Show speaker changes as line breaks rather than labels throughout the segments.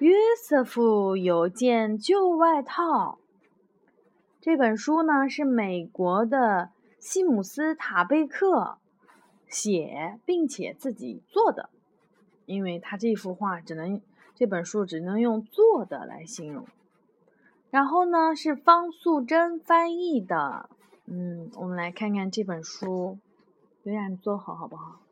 约瑟夫有件旧外套。这本书呢是美国的西姆斯塔贝克写并且自己做的，因为他这幅画只能这本书只能用做的来形容。然后呢是方素珍翻译的，嗯，我们来看看这本书，有点做好好不好？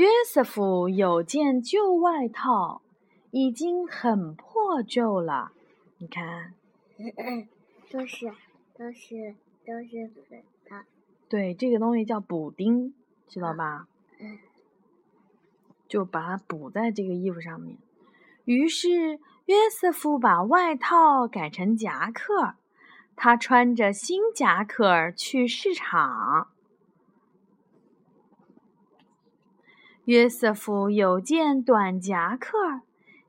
约瑟夫有件旧外套，已经很破旧了。你看，
都是都是都是粉的。
对，这个东西叫补丁，知道吧？
嗯。
就把它补在这个衣服上面。于是约瑟夫把外套改成夹克，他穿着新夹克去市场。约瑟夫有件短夹克，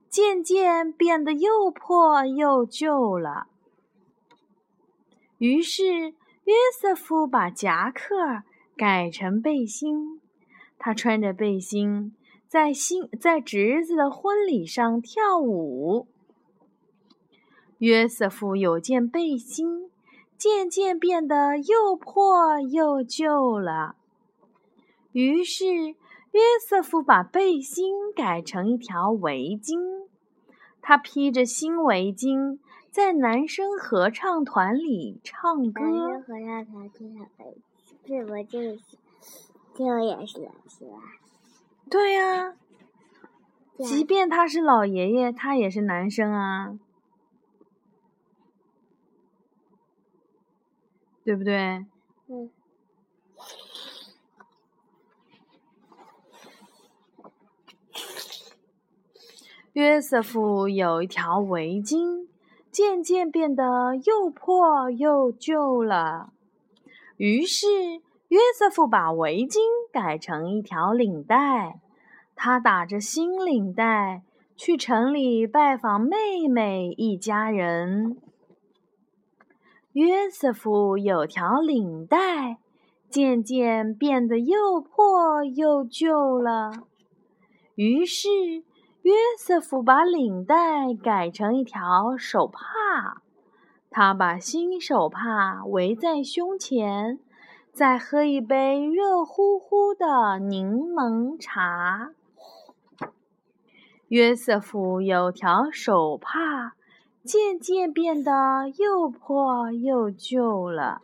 渐渐变得又破又旧了。于是约瑟夫把夹克改成背心，他穿着背心在新在侄子的婚礼上跳舞。约瑟夫有件背心，渐渐变得又破又旧了。于是。约瑟夫把背心改成一条围巾，他披着新围巾，在男生合唱团里唱歌。
男生合唱团经常围是不？这个是，这个也是。
对呀，即便他是老爷爷，他也是男生啊，对不对？
嗯。
约瑟夫有一条围巾，渐渐变得又破又旧了。于是，约瑟夫把围巾改成一条领带。他打着新领带去城里拜访妹妹一家人。约瑟夫有条领带，渐渐变得又破又旧了。于是。约瑟夫把领带改成一条手帕，他把新手帕围在胸前，再喝一杯热乎乎的柠檬茶。约瑟夫有条手帕，渐渐变得又破又旧了。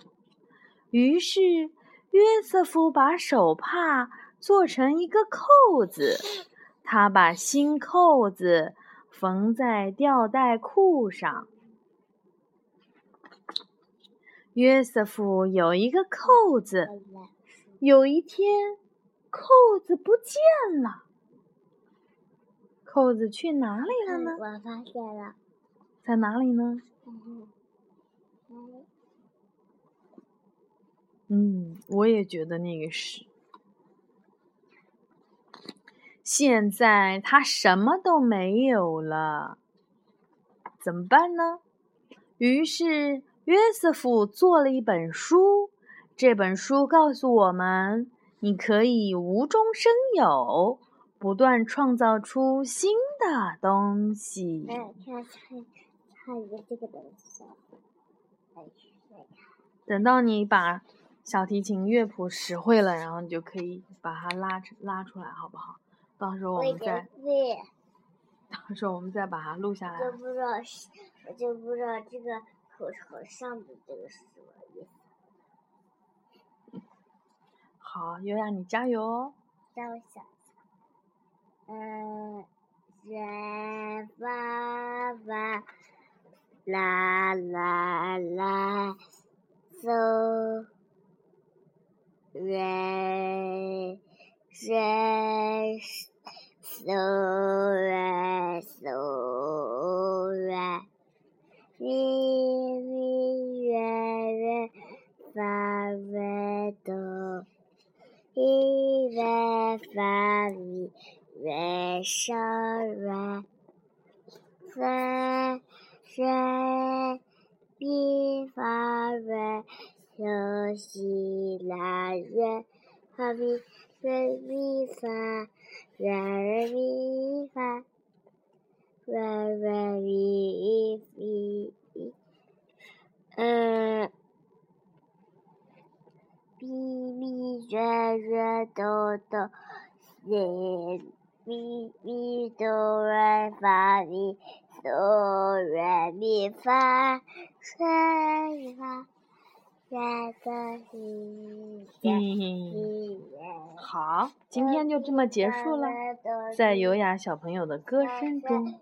于是，约瑟夫把手帕做成一个扣子。他把新扣子缝在吊带裤上。约瑟夫有一个扣子，有一天，扣子不见了。扣子去哪里了呢？
我发现了，
在哪里呢？嗯，我也觉得那个是。现在他什么都没有了，怎么办呢？于是约瑟夫做了一本书，这本书告诉我们：你可以无中生有，不断创造出新的东西。
看，看，看一个这个东西。
等到你把小提琴乐谱识会了，然后你就可以把它拉出拉出来，好不好？到时候我们再，到时候我们再把它录下来。
就不知道，我就不知道这个口朝上的这个是什么意
思。好，悠雅你加油哦！
让我想，嗯，人爸爸，啦啦啦，走，人。人苏瑞苏瑞，日日月月发微多，一微发微微少瑞，三三一发微休息来月，发微微微发。re mi fa re re mi mi uh mi mi re re do do si mi mi do re fa mi do re mi fa re mi fa
嗯，好，今天就这么结束了，在优雅小朋友的歌声中。